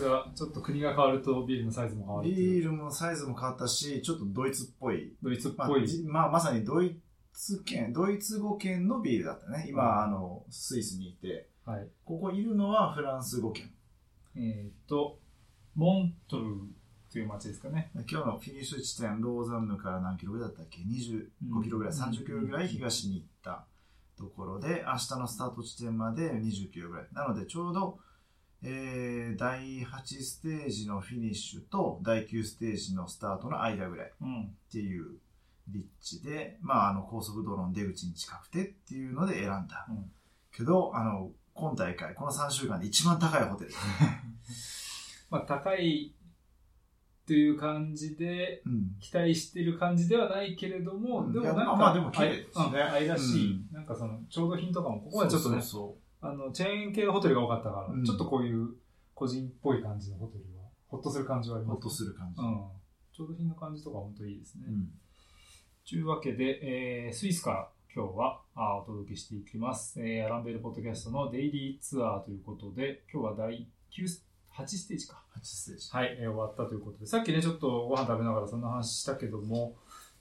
さすが、ちょっと国が変わるとビールのサイズも変わるビールもサイズも変わったし、ちょっとドイツっぽい。ドイツっまあぽい。じまあ、まさにドイツ圏、ドイツ語圏のビールだったね。今、うんあの、スイスにいて、はい。ここいるのはフランス語圏。えっ、と、モントルーという街ですかね。今日のフィニッシュ地点、ローザンヌから何キロぐらいだったっけ ?25 キロぐらい、うん30キロぐらい東に行ったところで、明日のスタート地点まで20キロぐらい。なので、ちょうど、えー、第8ステージのフィニッシュと第9ステージのスタートの間ぐらいっうん。ていう立地で、まあ、あの高速道路の出口に近くてっていうので選んだ。うんけど、あの、今大会、この3週間で一番高いホテル。まあ、高いという感じで、うん。期待してる感じではないけれども、うんでもなんか、まあでも綺麗ですね愛らしい、うなんかその、調度品とかも、ここはちょっとね、そうあの、チェーン系のホテルが多かったから、うんちょっとこういう個人っぽい感じのホテルは、ほっとする感じはあります、ほっとする感じ。うん。調度品の感じとか本当いいですね。うんというわけで、えースイスから今日はあお届けしていきます、えーアランベルポッドキャストのデイリーツアーということで、今日は第9ス8ステージか。8ステージ。はい、えー終わったということで、さっきね、ちょっとご飯食べながらそんな話したけども、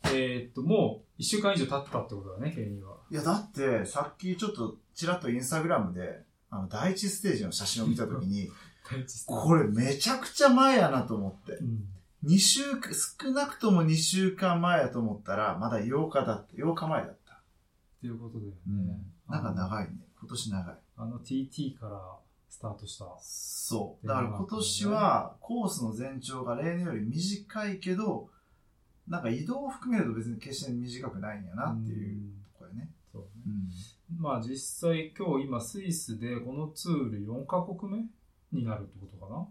えーっと、もう1週間以上経ったってことだね、ケニーは。いや、だって、さっきちょっと、ちらっとインスタグラムで、あの、第一ステージの写真を見たときに、これめちゃくちゃ前やなと思ってう。ん。2週間、少なくとも2週間前やと思ったら、まだ8日だった。8日前だった。っていうことだよね。うんなんかい。長いね。今年長い。あの TT からスタートした。そう。だから今年は、コースの全長が例年より短いけど、なんか移動を含めると別に決して短くないんやなっていうところやね。そうね。うん。まあ実際今日今スイスでこのツール4カ国目になるってことかな？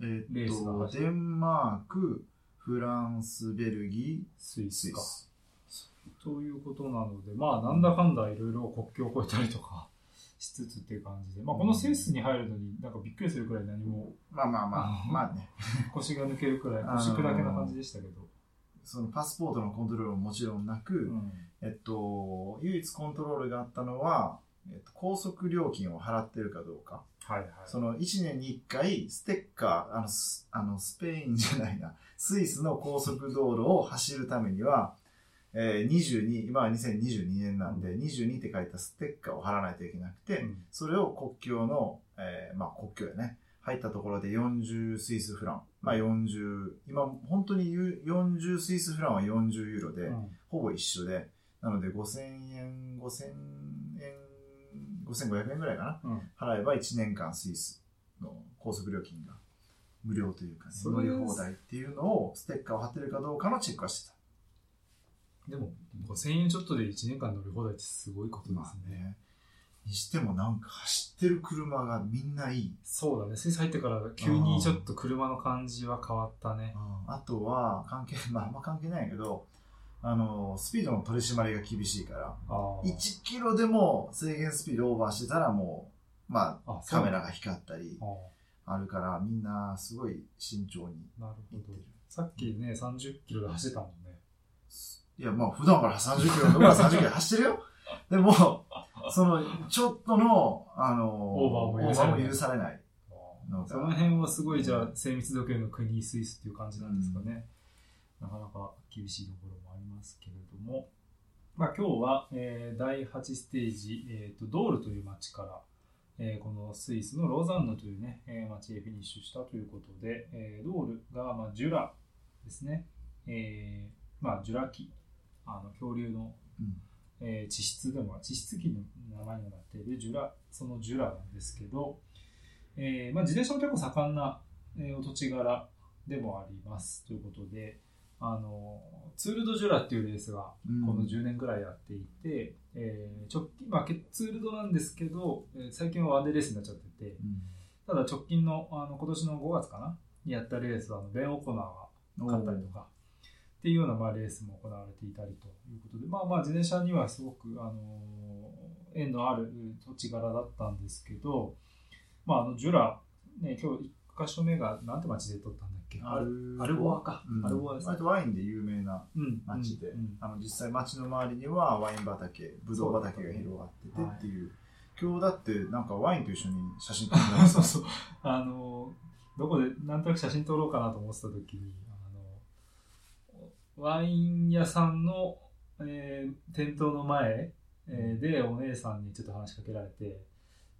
えレーっと、デンマーク、フランス、ベルギスイー、ススか。イス。ということなので、まあなんだかんだいろいろ国境を越えたりとか しつつっていう感じで、まあこのスイスに入るのになんかびっくりするくらい何もまあまあまあ、うんまあね。腰が抜けるくらい、あのー腰砕けな感じでしたけど。そのパスポートのコントロールももちろんなく、うん。えっと、唯一コントロールがあったのは、えっと、高速料金を払ってるかどうか。はいはい。その1年に1回、ステッカー、あの、スあのスペインじゃないな、スイスの高速道路を走るためには、えー、22、今は2022年なんで、22って書いたステッカーを貼らないといけなくて、うん。それを国境の、えーまあ国境やね、入ったところで40スイスフラン。まあ40、今本当に言う40スイスフランは40ユーロで、うんほぼ一緒で、なので5000円、5000円、5500円ぐらいかな。うん払えば1年間スイスの高速料金が無料というか、ね、乗り放題っていうのをステッカーを貼ってるかどうかのチェックはしてでも5000円ちょっとで1年間乗り放題ってすごいことた。ですね。ね。にしてもなんか走ってる車がみんないい。そうだね。スイス入ってから急にちょっと車の感じは変わったね。あとは関係、まああんま関係ないけど、あの、スピードの取り締まりが厳しいから、あー1キロでも制限スピードオーバーしてたらもう、まあ、あカメラが光ったりああるから、みんなすごい慎重にーなるほど行ってる。。さっきね、30キロで走ってたもんね。いや、まあ、普段から30キロのところは30キロ走ってるよ。でも、その、ちょっとの、あの、オーバーも許されない。その辺はすごいじゃあ精密時計の国スイスっていう感じなんですかね、なかなか厳しいところもありますけれども、まあ、今日は、えー第8ステージ、えーとドールという町から、えーこのスイスのローザンヌというね、えー町へフィニッシュしたということで、えードールが、まあ、ジュラですね、えーまあ、ジュラ紀あの恐竜のうんえー地質でも地質紀の名前にもなっているジュラそのジュラなんですけど、えーまあ、自転車も結構盛んな、えーお土地柄でもありますということであのツール・ド・ジュラっていうレースがうん。この10年ぐらいやっていて、えー直近、まあ、けツール・ドなんですけど、えー最近はワンデーレースになっちゃっててうん。ただ直近のあの今年の5月かなにやったレースはベン・オコナーが勝ったりとかっていうようなまあレースも行われていたりということで、まあまあ自転車にはすごく、あのー縁のある土地柄だったんですけど、まああのジュラ、ね、今日1箇所目がなんて町で撮ったんだっけ？アルアルボアか。うん。アルボアですね。ワインで有名なうん町で、うん。あの実際町の周りにはワイン畑、ブドウ畑が広がっててっていう。今日だってなんかワインと一緒に写真撮ってま そうそう。あの、どこで、なんとなく写真撮ろうかなと思ってた時に、ワイン屋さんの、えー店頭の前、えーで、お姉さんにちょっと話しかけられて、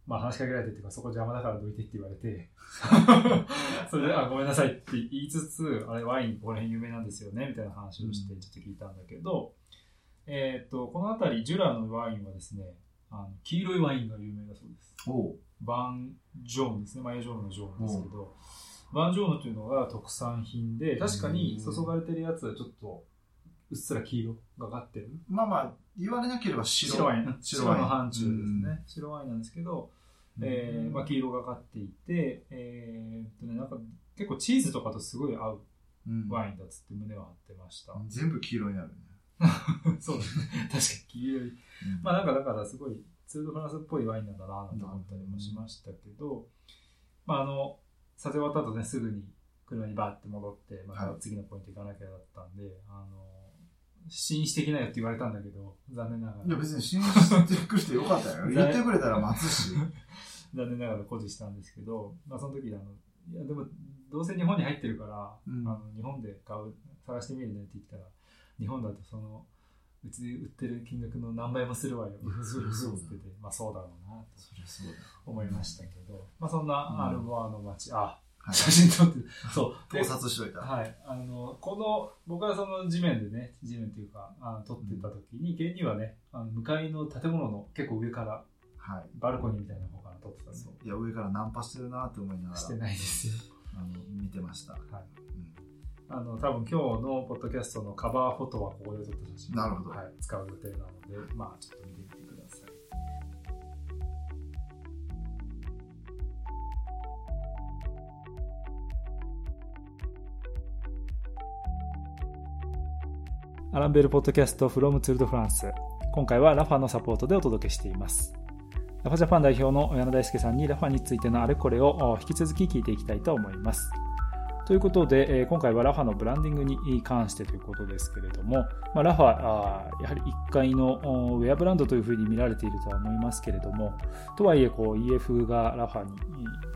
まあ話しかけられてっていうか、そこ邪魔だからどいてって言われて、それで、あ、ごめんなさいって言いつつ、あれ、ワインこの辺有名なんですよね、みたいな話をして、ちょっと聞いたんだけど、えっと、この辺り、ジュラのワインはですね、あの黄色いワインが有名だそうです。バンジョーンですね。マヨジョーンのジョーンですけど、バンジョーンというのが特産品で、確かに注がれてるやつはちょっとうっすら黄色がかってる。まあまあ、言われなければ白。白ワイン。白白ワインの範疇ですね。白ワインなんですけど、えーまあ、黄色がかっていて、えーっとね、なんか結構チーズとかとすごい合ううんワインだっつって胸を張ってました。全部黄色になるね。そうですね。確かに黄色い。まあなんかだからすごいツードフランスっぽいワインなんだななんて思ったりもしましたけど、まああの、撮影終わった後ね、すぐに車にバーって戻って、また次のポイント行かなきゃだったんで、あの、試飲してきなよって言われたんだけど、残念ながら。いや別に信じてくれてよかったよ。言ってくれたら待つし。残念ながら誇示したんですけど、まあその時あの、いやでも、どうせ日本に入ってるから、うんあの日本で買う、探してみるねって言ったら、日本だとその、うちで売ってる金額の何倍もするわよ。そりゃそうだって言ってて、まあそうだろうなと。思いましたけど、まあそんなアルボアの街、あ、はい写真撮って、そう。で盗撮しといた。はい。あの、この、僕はその地面でね、地面っていうか、あの撮ってた時に、現にはね、あの向かいの建物の結構上から、はい。バルコニーみたいな方から撮ってたんでそういや、上からナンパしてるなって思いながら、してないですよ。あの、見てました。はい。うんあの、多分今日のポッドキャストのカバーフォトはここで撮った写真。なるほどはい。使う予定なので、まあちょっと見てみてください。アランベルポッドキャスト from ツールドフランス。今回はラファのサポートでお届けしています。ラファジャパン代表の矢野大輔さんにラファについてのあれこれを引き続き聞いていきたいと思います。ということで、え今回はラファのブランディングに関してということですけれども、まあ、ラファあやはり1階のウェアブランドというふうに見られているとは思いますけれども、とはいえこう EF がラファに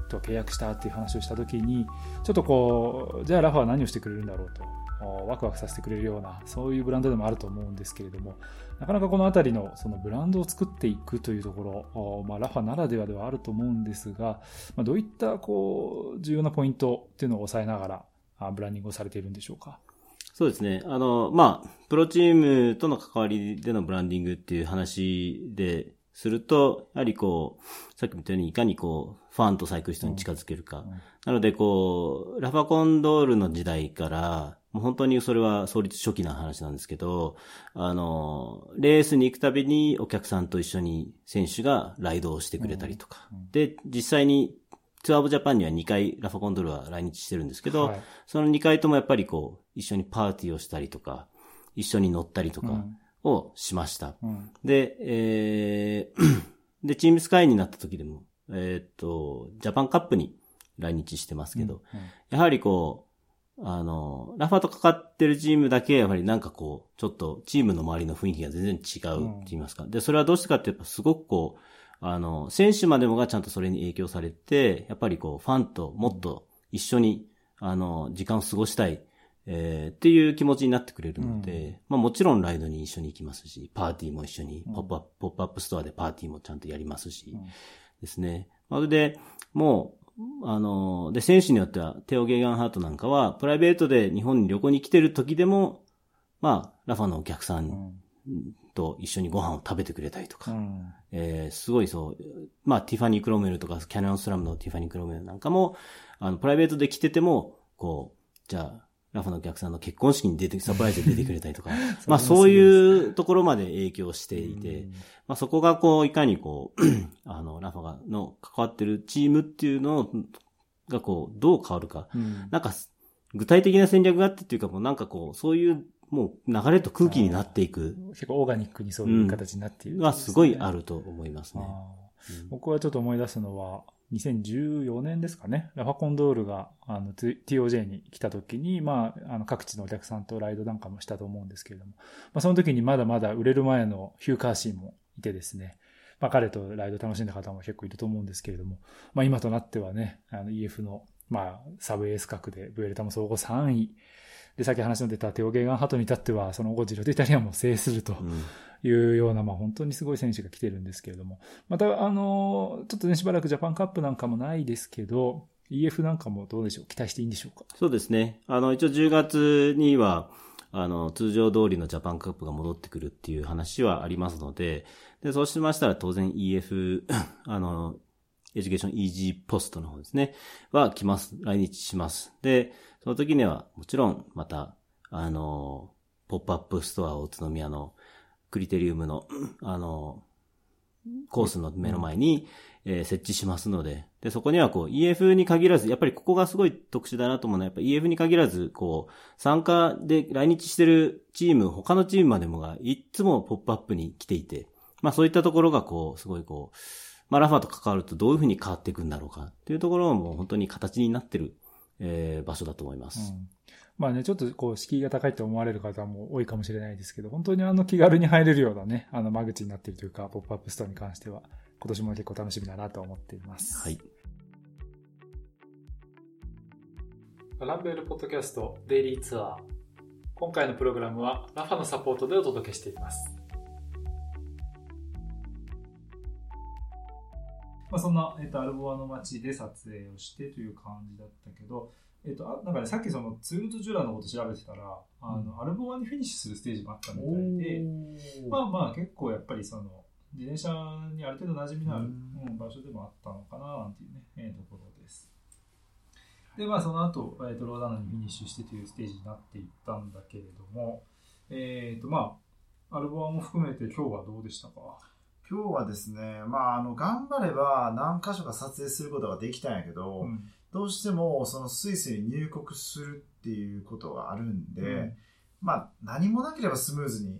と契約したっていう話をしたときに、ちょっとこう、じゃあラファは何をしてくれるんだろうと、ワクワクさせてくれるような、そういうブランドでもあると思うんですけれども、なかなかこのあたりのそのブランドを作っていくというところ、おまあ、ラファならではではあると思うんですが、まあ、どういったこう重要なポイントっていうのを抑えながら、あブランディングをされているんでしょうか？そうですね。あの、まあ、プロチームとの関わりでのブランディングっていう話ですると、やはりこう、さっきも言ったように、いかにこう、ファンとサイクリストに近づけるか。うんなので、こう、ラファコンドールの時代から、もう本当にそれは創立初期の話なんですけど、あの、レースに行くたびにお客さんと一緒に選手がライドをしてくれたりとか。うんうんで、実際にツアーオブジャパンには2回ラファコンドールは来日してるんですけど、はい。その2回ともやっぱりこう、一緒にパーティーをしたりとか、一緒に乗ったりとかをしました。うん。で、えー で、チームスカイになった時でも、えーっと、ジャパンカップに来日してますけど、やはりこう、あの、ラファとかかってるチームだけ、やはりなんかこう、ちょっとチームの周りの雰囲気が全然違うって言いますか。で、それはどうしてかってやっぱすごくこう、あの、選手までもがちゃんとそれに影響されて、やっぱりこう、ファンともっと一緒に、あの、時間を過ごしたい、えーっていう気持ちになってくれるので、まあもちろんライドに一緒に行きますし、パーティーも一緒に、うんポップアップ、ポップアップストアでパーティーもちゃんとやりますし、うんですね。まるで、もう、あの、で、選手によっては、テオ・ゲーガンハートなんかは、プライベートで日本に旅行に来てる時でも、まあ、 Rapha のお客さうん。んと一緒にご飯を食べてくれたりとか、うん。えーすごいそう、まあ、ティファニー・クロメルとか、キャノンスラムのティファニー・クロメルなんかも、あの、プライベートで来てても、こう、じゃあ、ラファのお客さんの結婚式に出て、サプライズで出てくれたりとか、まあ、そういうところまで影響していて、まあ、そこがこう、いかにこう、あの、ラファがの関わってるチームっていうのがこう、どう変わるか。うん。なんか、具体的な戦略があってっていうか、もうなんかこう、そういう、もう流れと空気になっていく。結構オーガニックにそういう形になっている、のはすごいあると思いますね。僕はちょっと思い出すのは、2014年ですかね、ラファコンドールがあの TOJ に来た時に、まあ、あの各地のお客さんとライドなんかもしたと思うんですけれども、まあ、その時にまだまだ売れる前のヒューカーシーもいてですね、まあ、彼とライド楽しんだ方も結構いると思うんですけれども、まあ、今となってはね、あの EF の、まあ、サブエース格で、ブエルタも総合3位。で、さっき話の出たテオ・ゲーガンハトに至っては、そのゴジロとイタリアンも制するというような、まあ、本当にすごい選手が来てるんですけれども、また、あの、ちょっとね、しばらくジャパンカップなんかもないですけど、EF なんかもどうでしょう？期待していいんでしょうか？そうですね。あの、一応10月には、あの、通常通りのジャパンカップが戻ってくるっていう話はありますので、で、そうしましたら当然 EF、あの、エデュケーションイージーポストの方ですね、は来ます。来日します。で、その時にはもちろんまた、あの、ポップアップストアを宇都宮のクリテリウムの、あの、コースの目の前に、えー、設置しますので、で、そこにはこう EF に限らず、やっぱりここがすごい特殊だなと思うのは、やっぱ EF に限らず、こう、参加で来日してるチーム、他のチームまでもが、いつもポップアップに来ていて、まあそういったところがこう、すごいこう、まあラファと関わるとどういうふうに変わっていくんだろうかっていうところも本当に形になってる、えー、場所だと思います。うんまあね、ちょっとこう、敷居が高いと思われる方も多いかもしれないですけど、本当にあの気軽に入れるようなね、あの間口になっているというか、ポップアップストアに関しては、今年も結構楽しみだなと思っています。はい。アランベールポッドキャストデイリーツアー。今回のプログラムはラファのサポートでお届けしています。まあ、そんな、えっ、ー、と、アルボアの街で撮影をしてという感じだったけど、えっ、ー、と、あなんかね、さっきそのツールとジュラのこと調べてたら、あの、アルボアにフィニッシュするステージもあったみたいで、まあまあ結構やっぱりその、自転車にある程度馴染みのある、うん、場所でもあったのかななんていうね、えー、ところです。で、まあその後、えー、とローダーナにフィニッシュしてというステージになっていったんだけれども、えっ、ー、とまあ、アルボアも含めて今日はどうでしたか？今日はですね、まあ、あの、頑張れば何箇所か撮影することができたんやけど、うん、どうしてもそのスイスに入国するっていうことがあるんで、うん、まあ、何もなければスムーズに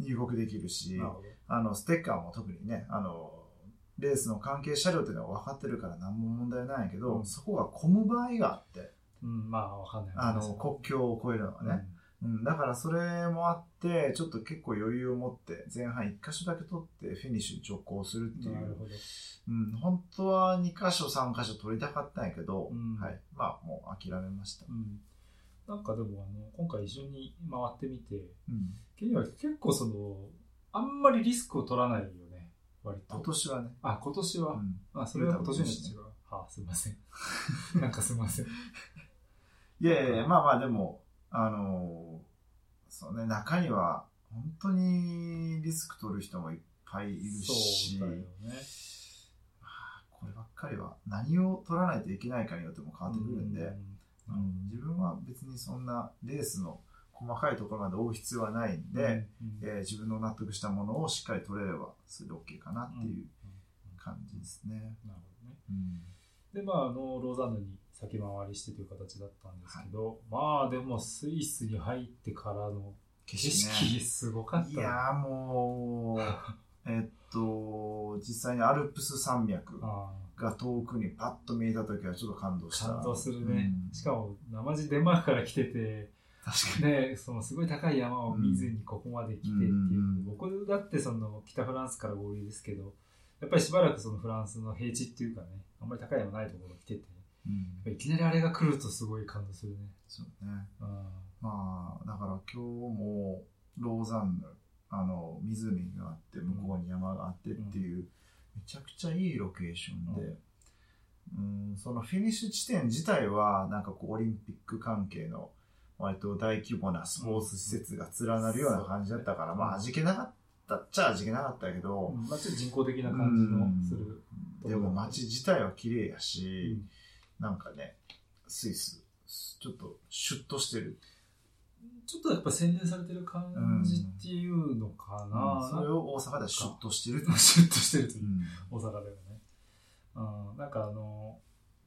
入国できるし、あの、ステッカーも特にね、あの、レースの関係車両っていうのは分かってるから何も問題ないけど、うん、そこが混む場合があって、うん、まあ分かんない、あの、国境を越えるのはね。うん、だからそれもあって、ちょっと結構余裕を持って前半1箇所だけ取ってフィニッシュに直行するっていう。なるほど。うん、本当は2箇所3箇所取りたかったんやけど、うん、はい。まあもう諦めました。うん、なんかでもあの、今回一緒に回ってみて、うん、ケニは結構その、あんまりリスクを取らないよね、割と。今年はね。あ、今年は？うん、あ、それは今年は。はあ、すいません。なんかすいません。いやいやまあまあでも、あのそうね、中には本当にリスク取る人もいっぱいいるし、そうだよね。こればっかりは何を取らないといけないかによっても変わってくるんで、うん、うん、自分は別にそんなレースの細かいところまで追う必要はないんで、うんうん、えー、自分の納得したものをしっかり取れればそれで OK かなっていう感じですね。なるほどね。うん、で、まあ、あの、ローザンヌに先回りしてという形だったんですけど、はい、まあでもスイスに入ってからの景色すごかった。いやもう、えっと、実際にアルプス山脈が遠くにパッと見えた時はちょっと感動した。感動するね。うん、しかも、生地デンマークから来てて、確かに。ね、そのすごい高い山を見ずにここまで来てっていう。うん、僕だってその北フランスから合流ですけど、やっぱりしばらくそのフランスの平地っていうかね、あんまり高い山ないところ来てて、うん、いきなりあれが来るとすごい感動するね。そうね。うん、まあ、だから今日もローザンヌ、あの、湖があって、向こうに山があってっていう、めちゃくちゃいいロケーションで、うん、そのフィニッシュ地点自体は、なんかこう、オリンピック関係の、割と大規模なスポーツ施設が連なるような感じだったから、まあ味気なかったっちゃ味気なかったけど、まあちょっと人工的な感じのする。でも街自体は綺麗やし、なんかね、スイス、ちょっとシュッとしてる。ちょっとやっぱ洗練されてる感じっていうのかな。うん、それを大阪ではシュッとしてる。シュッとしてるという、大阪ではね。うん、なんかあの、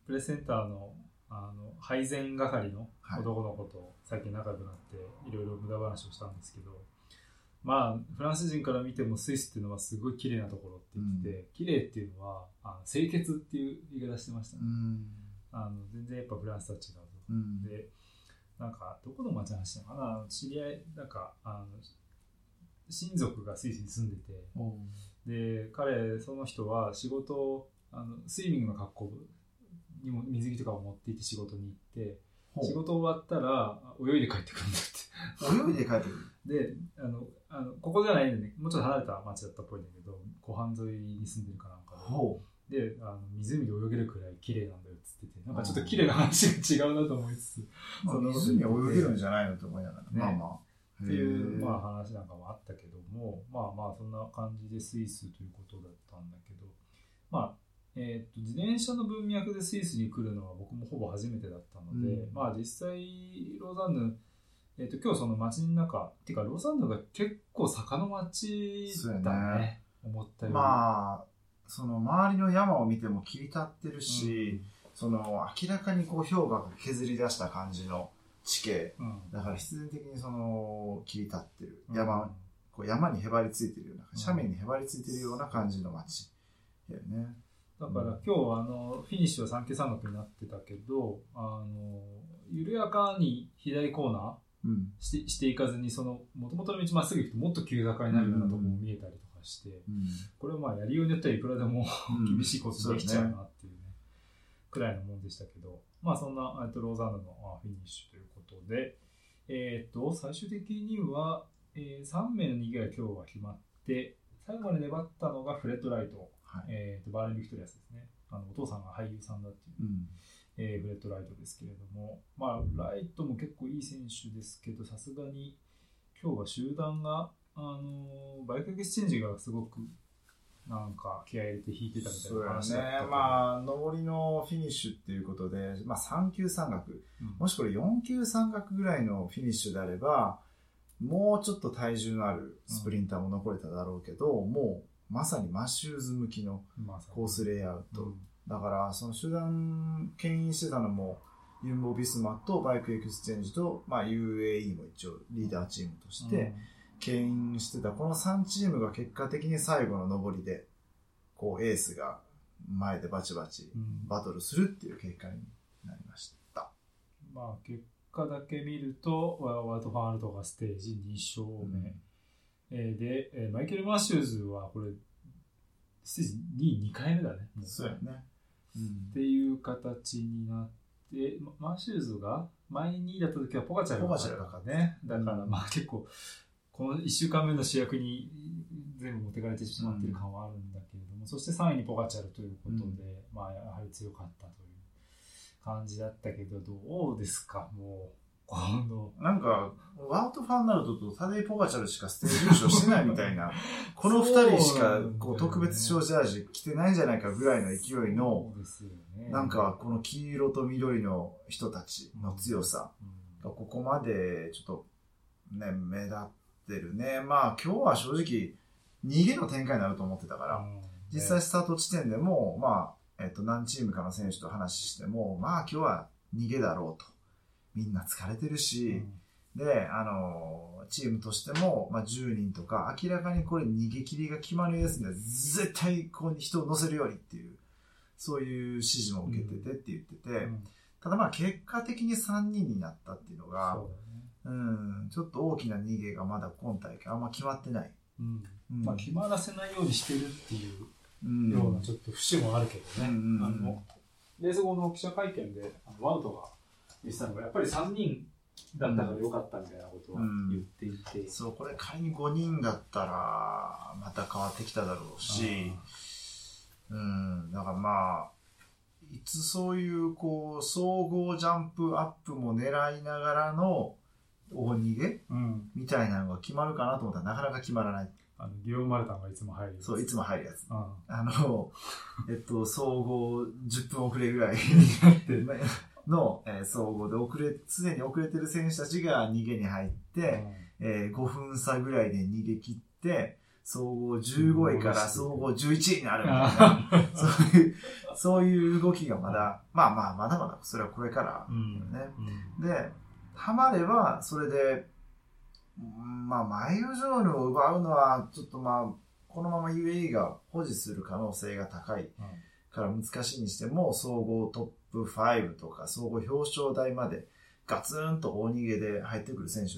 プレセンターのあの配膳係の男の子と最近仲良くなっていろいろ無駄話をしたんですけど、まあ、フランス人から見てもスイスっていうのはすごい綺麗なところって言ってて、綺麗っていうのはあの清潔っていう言い方してましたね。うん。あの全然やっぱフランスとは違うと。うん。で、なんか、どこの町の話なのかな？知り合い、なんか、あの、親族がスイスに住んでて、で、彼、その人は仕事を、あの、スイミングの格好にも水着とかを持って行って仕事に行って、仕事終わったら泳いで帰ってくるんだって。泳いで帰ってくる。で、あの、あのここではないんでね、もうちょっと離れた町だったっぽいんだけど、湖畔沿いに住んでるかなんかほで、であの湖で泳げるくらい綺麗なんだよっつってて、なんかちょっと綺麗な話が違うなと思いつつ、う。まあそんなこと湖泳げるんじゃないのと思いながら。ねまあまあ。っていう、まあ、話なんかもあったけども、まあまあそんな感じでスイスということだったんだけど、まあえー、と自転車の文脈でスイスに来るのは僕もほぼ初めてだったので、うんまあ実際ローザンヌ、えー、と今日その街の中っていうかローザンヌが結構坂の街だねね思ったより。まあ、その周りの山を見ても切り立ってるし、その明らかにこう氷河が削り出した感じの地形。うん、うんだから必然的にその切り立ってるうん山、こう山にへばりついてるような、うん斜面にへばりついてるような感じの街。だよね。だから今日あのフィニッシュは三級三角になってたけどあの緩やかに左コーナーうん。してしていかずにその元々の道まっすぐ行くともっと急坂になるようなところも見えたりとかして、うん。これはまあやりようによってはいくらでもうん 厳しいコースできちゃうなっていうね、くらいのもんでしたけどまあそんなえっとローザンヌのあフィニッシュということでえーっと最終的には、え3名の逃げが今日は決まって最後まで粘ったのがフレッド・ライト、はい。えーっとバーレーン・ビクトリアスですねあのお父さんが俳優さんだっていううん。えーフレッド・ライトですけれども、まあ、ライトも結構いい選手ですけど、さすがに今日は集団が、あのーバイクエクスチェンジがすごくなんか気合い入れて引いてたみたいな話だったけねど。。まあ、上りのフィニッシュっていうことで、まあ、3級山岳。うんもしこれ4級山岳ぐらいのフィニッシュであれば、もうちょっと体重のあるスプリンターも残れただろうけど、もうまさにマッシューズ向きのコースレイアウト。うんだから、その集団牽引してたのも、ユンボ・ビスマとバイクエクスチェンジと、まあ、UAE も一応リーダーチームとして牽引してた、この3チームが結果的に最後の上りで、こう、エースが前でバチバチうんバトルするっていう結果になりました。まあ、結果だけ見ると、ワウト・ファンアールトがステージ2勝目。えーで、えーマイケル・マシューズはこれ、ステージ2位2回目だね。そうやね。っていう形になって、まマシューズが前に2位だった時はポガチャルだからね。だからうんまあ結構、この1週間目の主役に全部持ってかれてしまってる感はあるんだけれども、そして3位にポガチャルということで、うんまあやはり強かったという感じだったけど、どうですか、もう、今度。なんか、ワウト・ファンナルドとタデイ・ポガチャルしかステージ優勝してないみたいな、この二人しかこう特別賞ジャージ着てないんじゃないかぐらいの勢いの。なんかこの黄色と緑の人たちの強さうん、がここまでちょっとね、目立ってるね。まあ今日は正直逃げの展開になると思ってたから、うん実際スタート地点でも、まあ、えっと、何チームかの選手と話しても、まあ今日は逃げだろうと。みんな疲れてるし、で、あの、チームとしても、まあ、10人とか、明らかにこれ逃げ切りが決まるやつには、絶対ここに人を乗せるようにっていう、そういう指示も受けててって言ってて、うんただまあ結果的に3人になったっていうのが。うん、ちょっと大きな逃げがまだ今大会あんま決まってない。うん。うん。まあ、決まらせないようにしてるっていううんようなちょっと節もあるけどね、うんうんうん。あのレース後の記者会見であのワウトが言ってたのがやっぱり3人だったからよかったみたいなことは言っていて、そう、これ仮に5人だったら、また変わってきただろうし、うん、だからまあ、いつそういう、こう、総合ジャンプアップも狙いながらの大逃げ？うん、みたいなのが決まるかなと思ったらなかなか決まらない。あのギオン・マルタンがいつも入るそう、いつも入るやつ。うん。あの、えっと、総合10分遅れぐらいの、えー総合で遅れ、常に遅れてる選手たちが逃げに入って、えー5分差ぐらいで逃げ切って、総合15位から総合11位になるみたいな、そういう、そういう動きがまだ、まあまあ、まだまだ、それはこれからう、ん。ね。うん。で、ハマれば、それで、うんまあ、マイオジョールを奪うのは、ちょっとまあ、このまま UAE が保持する可能性が高いから難しいにしても、総合トップ5とか、総合表彰台までガツンと大逃げで入ってくる選手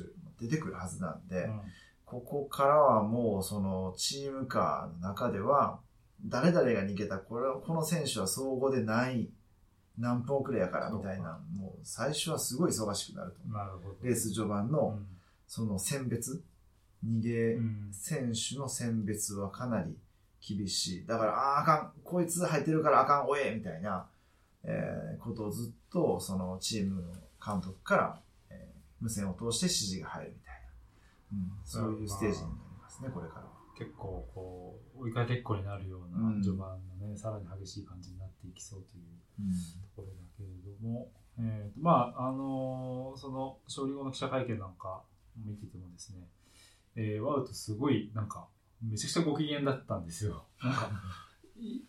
出てくるはずなんで、うん。ここからはもうそのチームカーの中では、誰々が逃げた、これこの選手は総合でない、何分遅れやからみたいな、もう最初はすごい忙しくなると思なるほど。う。レース序盤うのんその選別、逃げうん選手の選別はかなり厳しい。だから、ああー、あかん、こいつ入ってるからあかん、おえみたいな、えーことをずっとそのチームの監督から、えー無線を通して指示が入るみたいな、うん、そういうステージになりますね、これからは。結構こう追いかけっこになるよううんな序盤のね、さらに激しい感じになっていきそうといううん。ところだけれども、えーとまああのーその勝利後の記者会見なんか見ててもですね、えーワウトすごいなんかめちゃくちゃご機嫌だったんですよ。なんか い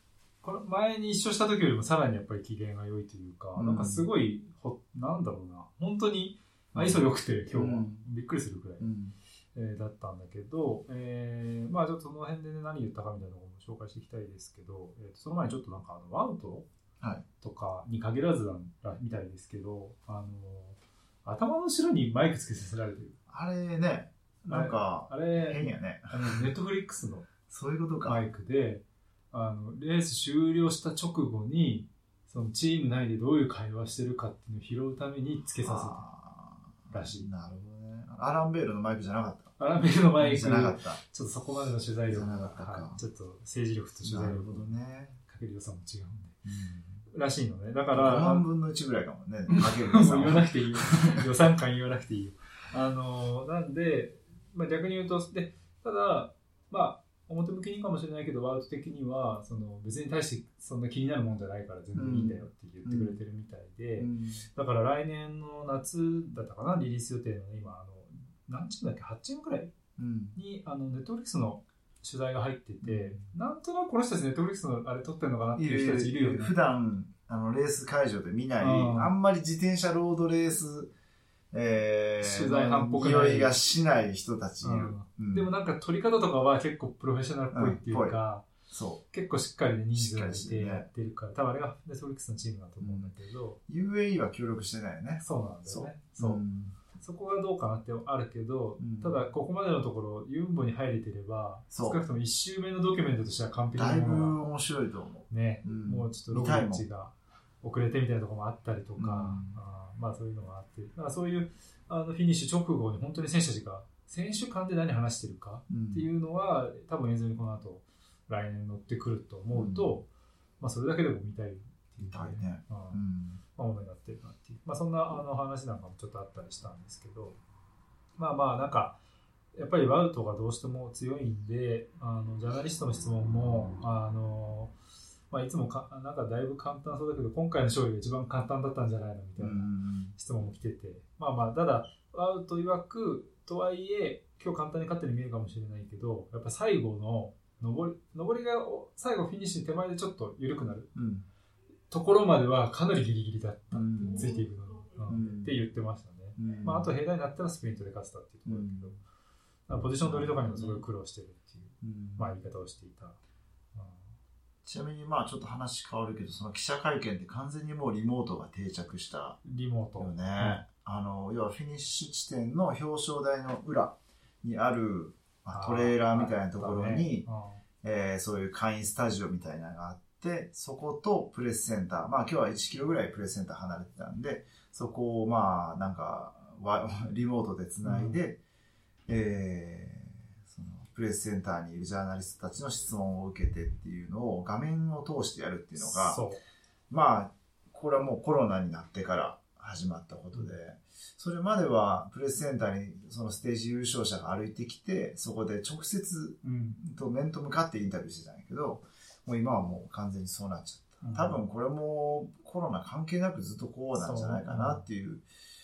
これ前に一緒した時よりもさらにやっぱり機嫌が良いというか、うん。なんかすごいほなんだろうな。本当に愛想良くて今日は、うん。びっくりするくらい。うんえーだったんだけど、えーまあちょっとその辺でね、何言ったかみたいなのも紹介していきたいですけど、えーとその前にちょっとなんかあのワウトはいとかに限らずなんだみたいですけど、あの頭の後ろにマイクつけさせられてる。あれね、なんかあれ、変やね。あのネットフリックスのそういうことか。マイクで、あのレース終了した直後に、そのチーム内でどういう会話してるかっていうのを拾うためにつけさせてあーらしいなる。アランベールのマイクじゃなかった。アラベルのマイク、じゃなかった。ちょっとそこまでの取材力が、じゃなかったかはいちょっと政治力と取材力なるほどね。かける予算も違うんで。うんらしいのね。だか5ら、万分の1ぐらいかもね。かける予算は言わなくていいよ。予算感言わなくていいよ。あの、なんで、まあ、逆に言うと、で、ただ、まあ、表向きにかもしれないけど、ワウト的には、その別に対してそんな気になるもんじゃないから全然いいんだよって言ってくれてるみたいで、うんだから来年の夏だったかな、リリース予定の今、あの、何チームだっけ ?8 チームくらい？うんに、あの、ネットフリックスの取材が入ってて、なんとなくこの人たちネットフリックスのあれ撮ってんのかなっていう人たちいるよね。普段あのレース会場で見ない、うんあんまり自転車ロードレース、えー、取材班っぽくない匂いがしない人たちいる。うんでもなんか撮り方とかは結構プロフェッショナルっぽいっていうか、そ結構しっかりね人数してやってるから、多分あれがネットフリックスのチームだと思うんだけど、う。UAE は協力してないよね。そうなんだよね。そう。んそこがどうかなってあるけど、うん。ただここまでのところ、ユンボに入れてれば、そう。少なくとも1周目のドキュメントとしては完璧ないだぶものが面白いと思ね、うん。もうちょっとログリッチが遅れてみたいなところもあったりとか、うん。あーまあそういうのがあって、だからそういうあのフィニッシュ直後に本当に選手たちが選手間で何話してるかう。っていうのは、多分映像にこの後来年乗ってくると思うと、まあそれだけでも見たいっていう。見たいね。うんうんまあ、になってるなっていう、まあ、そんなあの話なんかもちょっとあったりしたんですけど、まあまあ、なんか、やっぱりワウトがどうしても強いんで、あのジャーナリストの質問も、あのまあ、いつもかなんかだいぶ簡単そうだけど、今回の勝利が一番簡単だったんじゃないのみたういなん質問も来てて、まあまあ、ただ、ワウト曰く、とはいえ、今日簡単に勝ってるように見えるかもしれないけど、やっぱ最後の上り、上りが最後フィニッシュ手前でちょっと緩くなる。うんところまではかなりギリギリだった。うん。ついていくのに、って言ってましたね。うん。まあ、あと、平台になったらスプリントで勝てたっていうところだけど、まあポジション取りとかにもすごい苦労してるっていう、うん。まあ、言い方をしていた。ちなみにまあちょっと話変わるけど、その記者会見って完全にもうリモートが定着したリモート。よね。あの、要はフィニッシュ地点の表彰台の裏にある、まあ、トレーラーみたいなところに、うん。えーそういう会員スタジオみたいなのがあって、そことプレスセンター、まあ今日は1キロぐらいプレスセンター離れてたんで、そこをまあなんかわ リモートでつないで、えーそのプレスセンターにいるジャーナリストたちの質問を受けてっていうのを画面を通してやるっていうのが。まあ、これはもうコロナになってから始まったことで、それまではプレスセンターにそのステージ優勝者が歩いてきて、そこで直接うん。と面と向かってインタビューしてたんやけど、もう今はもう完全にそうなっちゃった。多分これもコロナ関係なくずっとこうなんじゃないかなっていう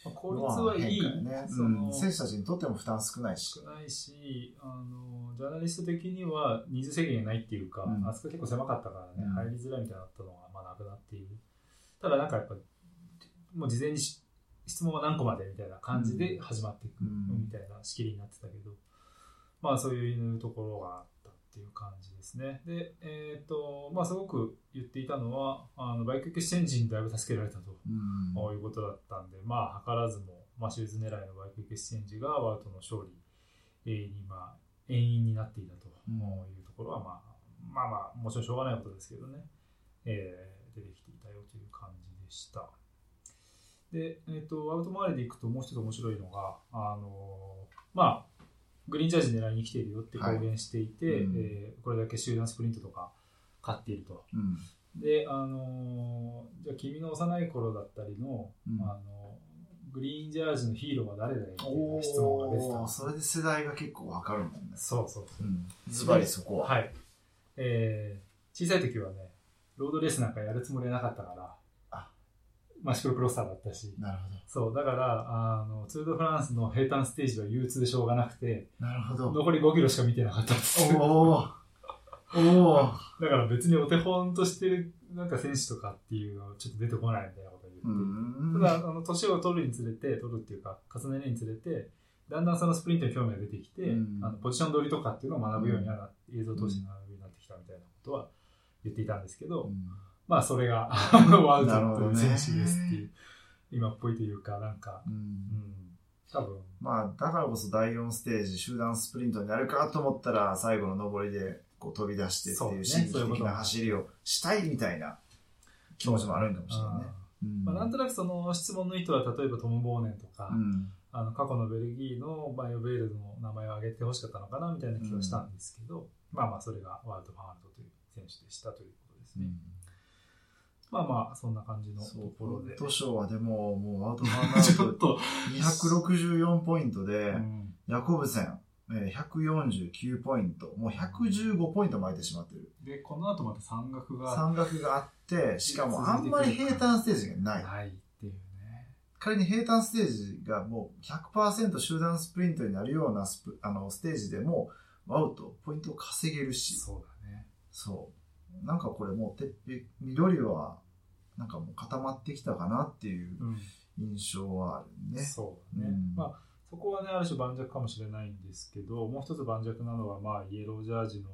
まあ効率はいい。ね。そのうん、選手たちにとっても負担少ないし。少ないし、あの、ジャーナリスト的には人数制限がないっていうか、うんあそこ結構狭かったからね、うん入りづらいみたいになったのが、まあなくなっている。ただなんかやっぱ、もう事前にし質問は何個までみたいな感じで始まっていくうんみたいな仕切りになってたけど、まあそういうところがあったっていう感じですね。で、えっ、と、まあすごく言っていたのは、あのバイクエクスチェンジにだいぶ助けられたと。うんいうことだったんで、まあ、図らずも、マシューズ狙いのバイクエクスチェンジがワウトの勝利えーに、まあ、遠因になっていたとうんいうところは、まあ、まあまあ、もちろんしょうがないことですけどね、えー出てきていたよという感じでした。で、えっ、と、アウト周りでいくともう一つ面白いのが、あのーまあ、グリーンジャージ狙いに来ているよって公言していて、はいうんえーこれだけ集団スプリントとか勝っていると。うんで、あのーじゃあ君の幼い頃だったりの、うんあのグリーンジャージのヒーローは誰だよみたいな質問が出てたそれで世代が結構わかるもんね。そうそうそう。うんズバリそこは。はい。えー、小さい時はね、ロードレースなんかやるつもりはなかったから、あまあシクロクロスターだったし、なるほそう、だから、あの、ツール・ド・フランスの平坦ステージは憂鬱でしょうがなくて、ど。なるほど。残り5キロしか見てなかったんです。おおおおだから別にお手本としてるなんか選手とかっていうのはちょっと出てこないみたいなこと言って、ん。ただ、あの、年を取るにつれて、取るっていうか、重ねるにつれて、だんだんそのスプリントに興味が出てきて、うんあのポジション取りとかっていうのを学ぶようにはな、映像を通して学ぶようになってきたみたいなことは言っていたんですけど、うんまあそれが、ワウトなるほどね。という選手ですっていう、今っぽいというか、なんか、ううん。ん、多分、まあ、だからこそ第4ステージ、集団スプリントになるかと思ったら、最後の上りでこう飛び出してっていうそうね。刺激的な走りをしたいみたいな気持ちもあるんかもしれないね。うん。まあ、なんとなくその質問の意図は、例えばトム・ボーネンとか、うん。あの過去のベルギーのバイオベールの名前を挙げてほしかったのかなみたいな気がしたんですけど、まあまあそれがワールド・ファールドという選手でしたということですね。まあまあそんな感じのところで。図書はでも、もうアウトファン ちアウトょっと、264ポイントで、うんヤコブセン、えー149ポイント、もう115ポイント巻いてしまってる。で、この後また山岳が山岳があって、しかもあんまり平坦ステージがない。ないっていうね。仮に平坦ステージがもう100%集団スプリントになるようなスプあのステージでも、ワウト、ポイントを稼げるし、そうだね。そう。なんかこれもう、てっぺ緑は、なんかもう固まってきたかなっていううん。印象はあるね。そうだね。うんまあそこはね、ある種盤石かもしれないんですけど、もう一つ盤石なのは、まあ、イエロージャージの、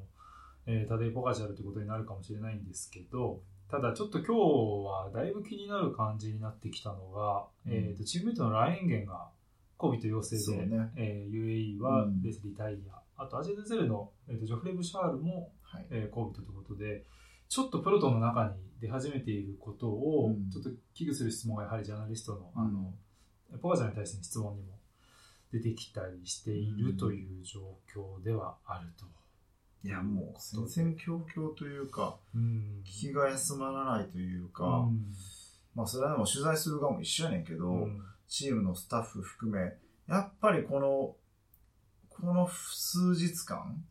えータデイ・ポガチャルということになるかもしれないんですけど、ただちょっと今日はだいぶ気になる感じになってきたのが、うんえーとチームメイトのラインゲンが COVID 陽性で、ねえー UAE はうんレスリー・タイヤ、あとアジェ・デゼルの、えーとジョフレ・ブシャールも、はい。えー、COVID ということで、ちょっとプロトの中に出始めていることをうん、ちょっと危惧する質問がやはりジャーナリストの、うん。あの、ポガチャルに対しての質問にも出てきたりしているという状況ではあると。いや、もう、戦々恐々というか、うん。気が休まらないというか、うん。まあ、それはでも取材する側も一緒やねんけど、うん。チームのスタッフ含め、やっぱりこの、この数日間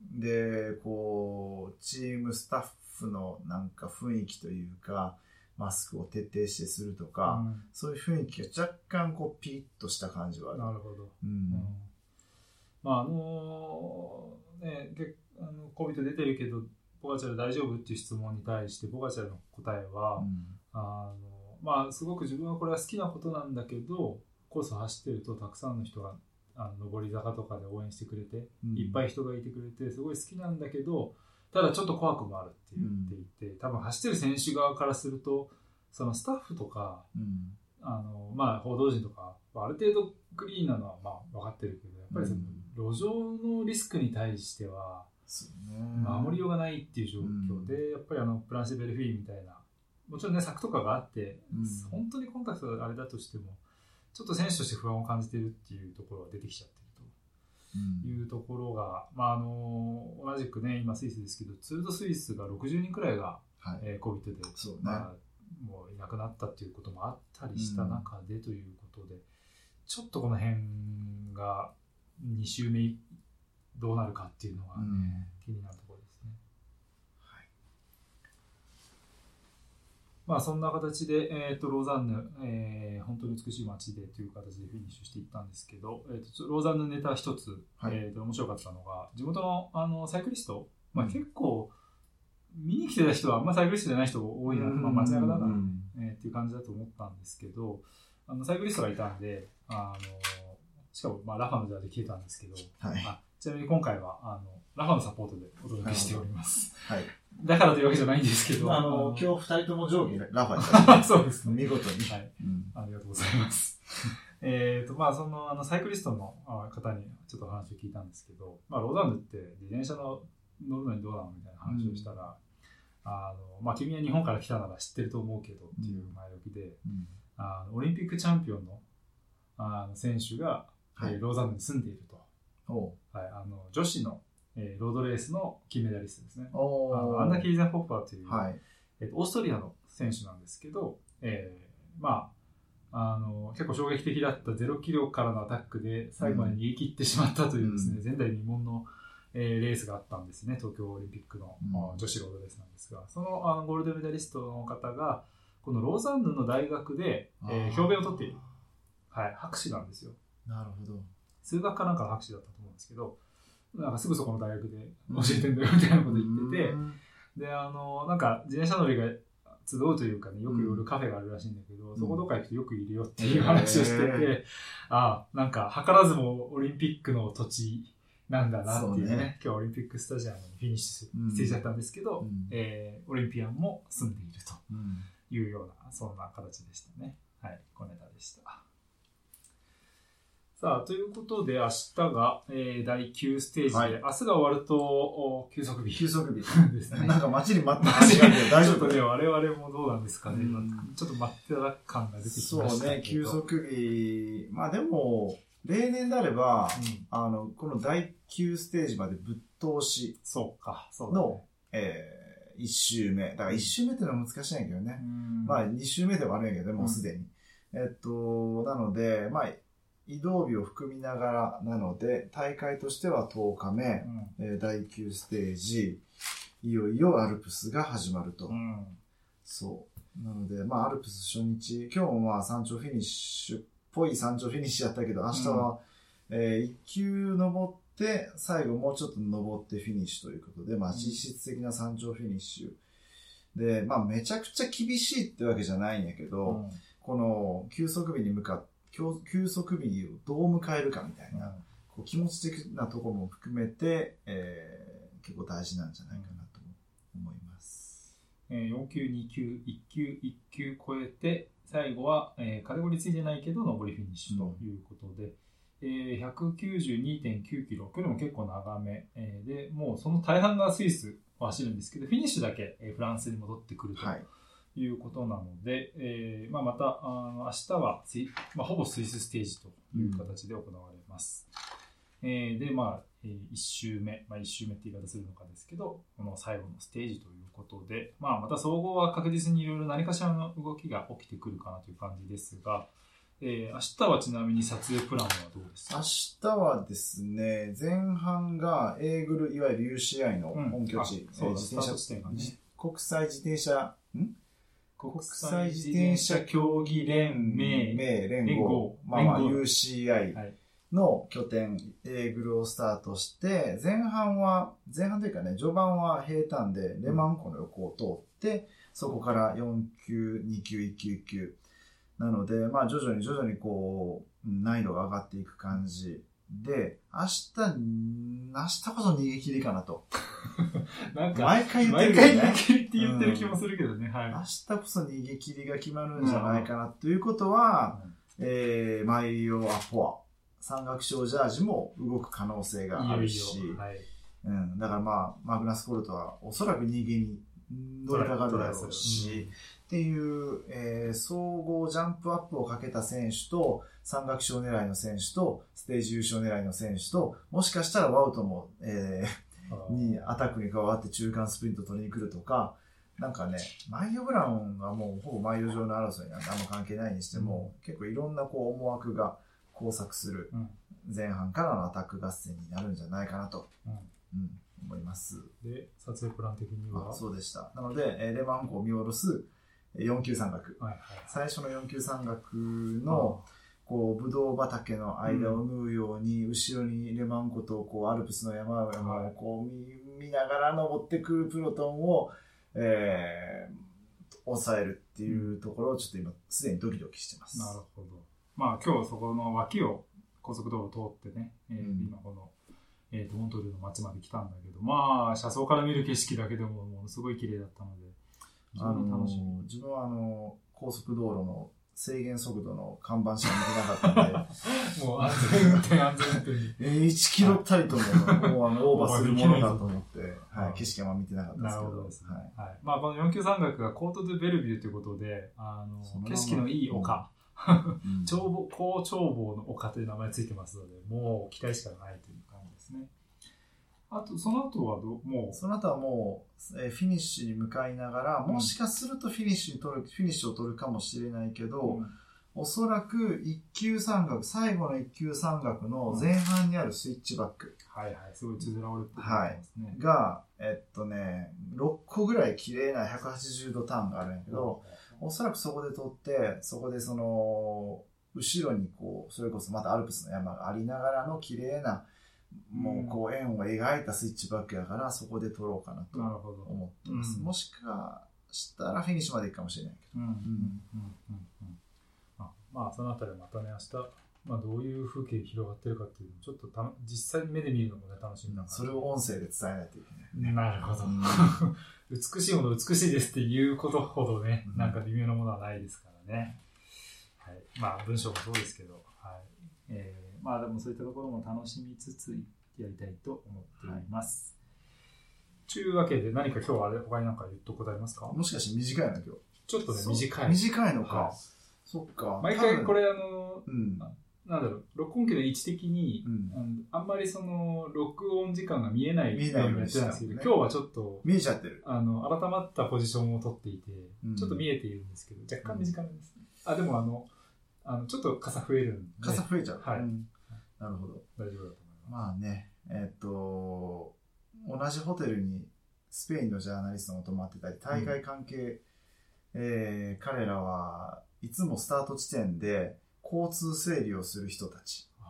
で、こう、チームスタッフのなんか雰囲気というか、マスクを徹底してするとか、そういう雰囲気が若干こうピリッとした感じはある。なるほど。ううんん。まあ、あのね、結あの COVID 出てるけど、ポガチャル大丈夫っていう質問に対して、ポガチャルの答えは、あのまあすごく自分はこれは好きなことなんだけどコースを走ってるとたくさんの人があの上り坂とかで応援してくれて、うんいっぱい人がいてくれてすごい好きなんだけどただちょっと怖くもあるって言っていて、多分走ってる選手側からするとそのスタッフとかうん。あの、まあ、報道陣とかある程度クリーンなのはまあ分かってるけどやっぱりその路上のリスクに対しては。守りようがないっていう状況で、やっぱりあのプランシェ・ベルフィーみたいなもちろんね柵とかがあって、うん本当にコンタクトがあれだとしてもちょっと選手として不安を感じてるっていうところが出てきちゃっいうところが、まあ、あの同じくね今スイスですけどツール・ド・スイスが60人くらいが、はい。えー、COVID で、そうね。まあ、もういなくなったっていうこともあったりした中でということで、ちょっとこの辺が2周目どうなるかっていうのがね、うん気になるところですね。はいまあそんな形で、えー、とローザンヌ、えー本当に美しい街でという形でフィニッシュしていったんですけど、えー、とローザンヌネタ一つ、はい。えー、と面白かったのが地元のあのサイクリスト、まあ、うん。結構見に来てた人はあんまりサイクリストじゃない人が多いな、まあ、街中だから、うん。えーっていう感じだと思ったんですけどあの、サイクリストがいたんで、あの、しかも、まあ、ラファのではできてたんですけど、はい。あちなみに今回は、あの、ラファのサポートでお届けしております。はい。だからというわけじゃないんですけど、あの、今日二人とも上下ラファに日、そうですね。見事に。はい。うんありがとうございます。えっと、まあ、その、あの、サイクリストのあ方にちょっと話を聞いたんですけど、まあ、ローザンヌって自転車の乗るのにどうなのみたいな話をしたら、あの、まあ、君は日本から来たなら知ってると思うけどっていう前置きで、うんあのオリンピックチャンピオンのあの選手が、はい。えーローザンヌに住んでいると。はい、あの女子の、えーロードレースの金メダリストですね。あおのアンナ・キーゼンホッパーという、はい。えっとオーストリアの選手なんですけど、えーまあ、あの結構衝撃的だった0キロからのアタックで最後まで逃げ切ってしまったというですね、うん。前代未聞の、えーレースがあったんですね、東京オリンピックの、うん。あ女子ロードレースなんですが、そのあのゴールドメダリストの方が、このローザンヌの大学で、えー。評弁を取っている、はい、博士なんですよ。なるほど。数学かなんかの博士だったと思うんですけど、なんかすぐそこの大学で教えてんだよみたいなこと言ってて、うん。で、あの、なんか自転車乗りが集うというかね、よく夜カフェがあるらしいんだけど、うん。そこどっか行くとよくいるよっていう話をしてて、へああ、なんか図らずもオリンピックの土地なんだなっていうね、そうね。今日はオリンピックスタジアムにフィニッシュうん。ステージだったんですけど、うん。えーオリンピアンも住んでいるとうん。いうような、そんな形でしたね。はい、小ネタでした。さあ、ということで、明日が、えー第9ステージで、はい明日が終わると、お休息日休息日。ですね。なんか待ちに待っ てますけど大丈夫？ちょっとね、我々もどうなんですかね。うんちょっと待ってた感が出てきそうましたけど。ね、休息日。まあでも、例年であれば、うん。あの、この第9ステージまでぶっ通しそうか、そうの、えー、1周目。だから1周目っていうのは難しいんやけどね。うんまあ2周目ではあるんやけどね、もうすでに。えっと、なので、まあ、移動日を含みながらなので、大会としては10日目、うんえー第9ステージ、いよいよアルプスが始まると。うん。そう。なので、まあ、アルプス初日、今日もまあ、山頂フィニッシュっぽい山頂フィニッシュやったけど、明日は、えー、1級登って、最後もうちょっと登ってフィニッシュということで、まあ、うん実質的な山頂フィニッシュ。で、まあ、めちゃくちゃ厳しいってわけじゃないんやけど、うんこの休息日に向かっ休休息日をどう迎えるかみたいな、こう気持ち的なところも含めて、えー結構大事なんじゃないかなと思います。えー4級、2級、1級、1級超えて、最後は、えーカテゴリーついてないけど、上りフィニッシュということで、えー192.9キロ、これも結構長め、えーで、もうその大半がスイスを走るんですけど、フィニッシュだけ、えーフランスに戻ってくるとはい。いうことなので、えーまあ、また、あの明日はスイ、まあ、ほぼスイスステージという形で行われます。えーで、まあ、え1周目、まあ、1周目って言い方するのかですけど、この最後のステージということで、まあ、また総合は確実にいろいろ何かしらの動きが起きてくるかなという感じですが、えー明日はちなみに撮影プランはどうです明か日はですね、前半がエーグル、いわゆる UCI の本拠地、うん。あそう自転車ね。じ国際自転車、ん？国際自転車競技連盟連合連合、まあまあ UCI はい。の拠点、エーグルをスタートして、前半は、前半というかね、序盤は平坦でレマン湖の横を通って、そこから4級、2級、1級、1級。なので、まあ徐々に徐々にこう、うん難易度が上がっていく感じで、明日、ん明日こそ逃げ切りかなと。なんか、毎回言って毎るね。回逃げ。切りって言ってる気もするけどね、はい。明日こそ逃げ切りが決まるんじゃないかなということは、えー、マイオアポア、山岳賞ジャージも動く可能性があるし、いよいよ。はい。うん、だからまあ、マグナス・コルトはおそらく逃げに乗りかかるだろうし、っていう、えー総合ジャンプアップをかけた選手と、山岳賞狙いの選手と、ステージ優勝狙いの選手と、もしかしたらワウトも、えーにアタックに加わって中間スプリント取りに来るとか、なんかね、マイオブラウンはもうほぼマイオ上の争いなんであんま関係ないにしても、結構いろんなこう思惑が交錯するうん。前半からのアタック合戦になるんじゃないかなと、うん。うん思います。で、撮影プラン的には、あそうでした。なので、えーレマン湖を見下ろすえー4級山岳。はいはい。最初の4級山岳の、こう、ぶどう畑の間を縫うように、後ろにレマン湖と、こう、アルプスの山々をこう見見ながら登ってくるプロトンを、えー抑えるっていうところをちょっと今、すでにドキドキしてます。なるほど。まあ今日そこの脇を高速道路通ってね、えーうん今この、えーとモントルーの街まで来たんだけど、まあ車窓から見る景色だけでもものすごい綺麗だったので、あのに楽しみ。自分はあの、高速道路の制限速度の看板しか見てなかったんで、もう安全運転、安全運転に。えー、1キロたりとも、もうあの、オーバーするものだと思って、うんはい、景色は見てなかったんですけど、どですね。ははい。まあこの4級山岳がコート・ドゥ・ベルビューということで、あそのの、景色のいい丘、い。うん眺望、高眺望の丘という名前ついてますので、もう期待しかないという感じですね。あと、その後はどう、もう、その後はもう、えーフィニッシュに向かいながら、もしかするとフィニッシュに取る、フィニッシュを取るかもしれないけど、おそらく一級山岳、最後の一級山岳の前半にあるスイッチバック。はいはい、すごい綴られてますね。が、えっとね、6個ぐらい綺麗な180度ターンがあるんやけど、おそらくそこで取って、そこでその、後ろにこう、それこそまたアルプスの山がありながらの綺麗な、もうこう円を描いたスイッチバックやから、そこで取ろうかなと。思ってます。うんもしかしたらフィニッシュまで行くかもしれないけうんうんうんうんうんあまあ、そのあたりはまたね、明日、まあ、どういう風景広がってるかっていうのを、ちょっとた実際に目で見るのもね、楽しみなど、がらそれを音声で伝えないといけない。なるほど。うん 美しいもの美しいですっていうことほどね、うんなんか微妙なものはないですからね。はい。まあ、文章もそうですけど、はい。えー、まあでもそういったところも楽しみつつやりたいと思っています。と、いうわけで、何か今日はあれ、他に何か言っとくことありますか？もしかして短いの今日？ちょっとね、短い。短いのか？はいそっか。毎回これ。れ、あの、うん。なんだろう、録音機の位置的に、うんあんまりその、録音時間が見えない見えないようにやってたんですけど、ね今日はちょっと、見えちゃってる。あの、改まったポジションを取っていて、うんちょっと見えているんですけど、若干短めですね。あ、でもあの、あの、ちょっと傘増えるんで、傘増えちゃう。はいうんなるほど。大丈夫だと思います。まあね、えっと、同じホテルにスペインのジャーナリストも泊まってたり、大会関係、えー彼らはいつもスタート地点で交通整理をする人たち。あ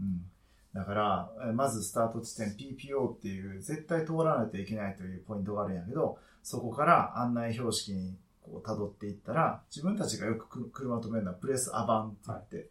うん、だから、えーまずスタート地点 PPO っていう絶対通らないといけないというポイントがあるんやけど、そこから案内標識にこう辿っていったら、自分たちがよくく車を止めるのはプレスアバンって言って、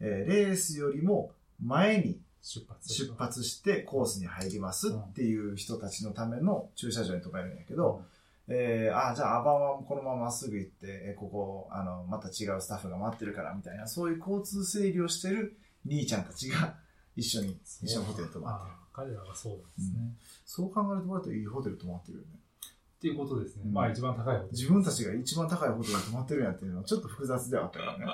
えーレースよりも前に出発。出発してコースに入りますっていう人たちのための駐車場に止めるんやけど、えー、あじゃあアバンはこのまままっすぐ行って、えーここあのまた違うスタッフが待ってるからみたいなそういう交通整理をしてる兄ちゃんたちが一緒に一緒にホテルに泊まってる。あ彼らがそうですね。そう考えると割といいホテル泊まってるよね。っていうことですね。うん。まあ一番高い方自分たちが一番高いホテルに泊まってるんやっていうのはちょっと複雑ではあったよね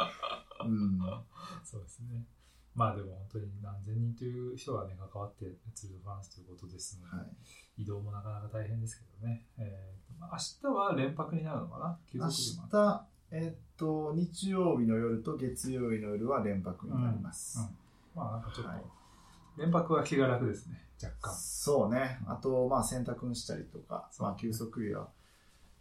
うん そうですね。まあでも本当に何千人という人がね、関わってツール・ド・フランスということですので、はい移動もなかなか大変ですけどね。えーまあ明日は連泊になるのかな？休明息日えっと日曜日の夜と月曜日の夜は連泊になります、うんうんまあなんかちょっと、はい連泊は気が楽ですね、若干。そうね。あと、まあ、洗濯したりとか、まあ、休息日は、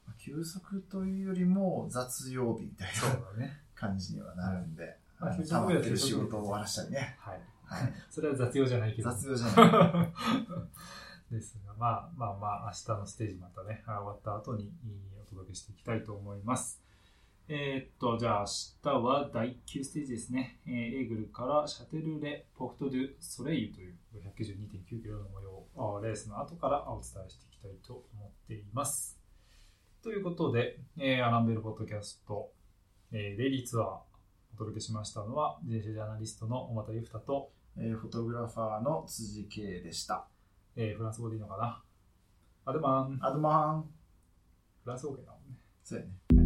まあ休息というよりも雑曜日みたいそうなだね。感じにはなるんで、まあ溜まってる仕事を終わらしたりね。はい。はい。それは雑用じゃないけど。雑用じゃない。ですが、まあまあまあ、明日のステージまたね、終わった後にお届けしていきたいと思います。えーっと、じゃあ明日は第9ステージですね。えーエーグルからシャテルレ・ポクト・ドゥ・ソレイユという192.9キロの模様あレースの後からお伝えしていきたいと思っています。ということで、えーアランベルポッドキャスト、えーデイリーツアーお届けしましたのは、自転車ジャーナリストの小俣裕太と、えーフォトグラファーの辻圭でした。えーフランス語でいいのかな？アドマン、アドマン。フランス語圏だもんね。そうやね。